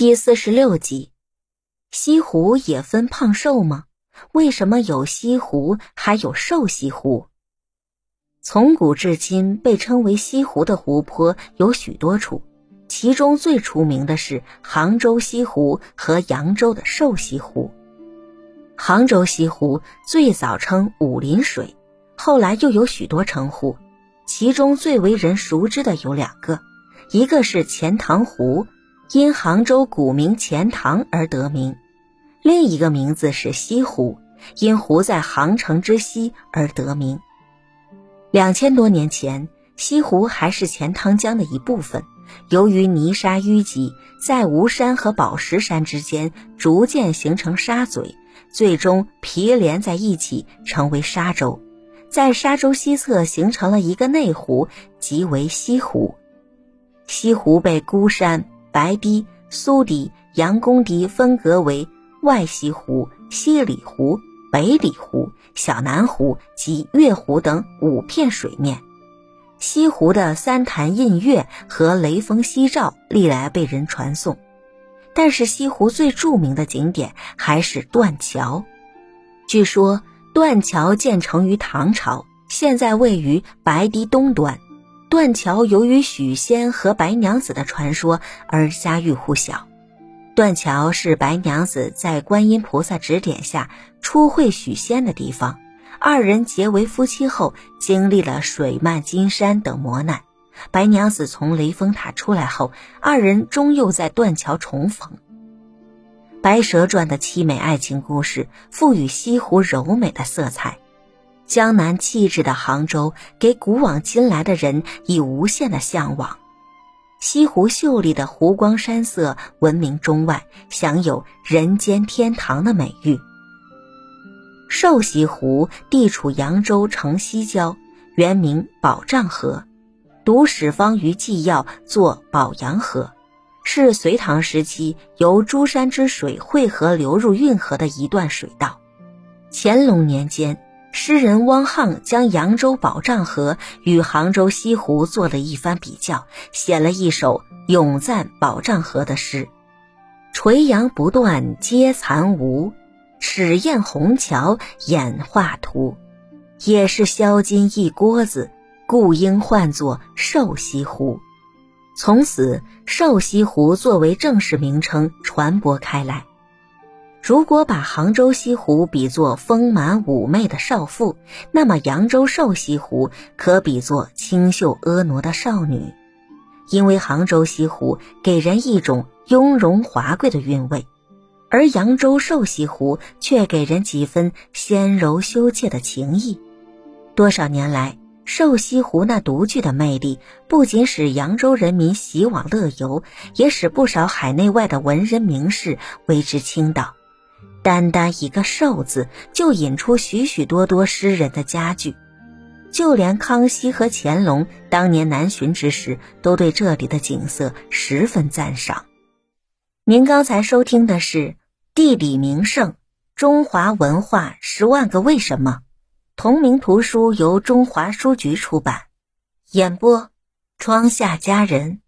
第四十六集，西湖也分胖瘦吗？为什么有西湖还有瘦西湖？从古至今，被称为西湖的湖泊有许多处，其中最出名的是杭州西湖和扬州的瘦西湖。杭州西湖最早称武林水，后来又有许多称呼，其中最为人熟知的有两个，一个是钱塘湖。因杭州古名钱塘而得名，另一个名字是西湖，因湖在杭城之西而得名。两千多年前，西湖还是钱塘江的一部分，由于泥沙淤积，在吴山和宝石山之间逐渐形成沙嘴，最终毗连在一起，成为沙洲。在沙洲西侧形成了一个内湖，即为西湖。西湖被孤山。白堤、苏堤、杨公堤分隔为外西湖、西里湖、北里湖、小南湖及月湖等五片水面。西湖的三潭印月和雷峰夕照历来被人传颂，但是西湖最著名的景点还是断桥。据说断桥建成于唐朝，现在位于白堤东端。断桥由于许仙和白娘子的传说而家喻户晓。断桥是白娘子在观音菩萨指点下初会许仙的地方，二人结为夫妻后，经历了水漫金山等磨难。白娘子从雷峰塔出来后，二人终又在断桥重逢。《白蛇传》的凄美爱情故事赋予西湖柔美的色彩。江南气质的杭州，给古往今来的人以无限的向往。西湖秀丽的湖光山色闻名中外，享有“人间天堂”的美誉。瘦西湖地处扬州城西郊，原名宝障河，读史方于纪要作宝阳河，是隋唐时期由诸山之水汇合流入运河的一段水道。乾隆年间。诗人汪沆将扬州宝障河与杭州西湖做了一番比较，写了一首咏赞宝障河的诗：“垂杨不断皆残芜，齿砚虹桥演画图。也是销金一锅子，故应唤作瘦西湖。”从此，瘦西湖作为正式名称传播开来。如果把杭州西湖比作丰满妩媚的少妇，那么扬州瘦西湖可比作清秀婀娜的少女，因为杭州西湖给人一种雍容华贵的韵味，而扬州瘦西湖却给人几分纤柔羞怯的情意。多少年来，瘦西湖那独具的魅力，不仅使扬州人民喜往乐游，也使不少海内外的文人名士为之倾倒。单单一个“瘦”字，就引出许许多多诗人的佳句，就连康熙和乾隆当年南巡之时，都对这里的景色十分赞赏。您刚才收听的是《地理名胜：中华文化十万个为什么》，同名图书由中华书局出版，演播：窗下佳人。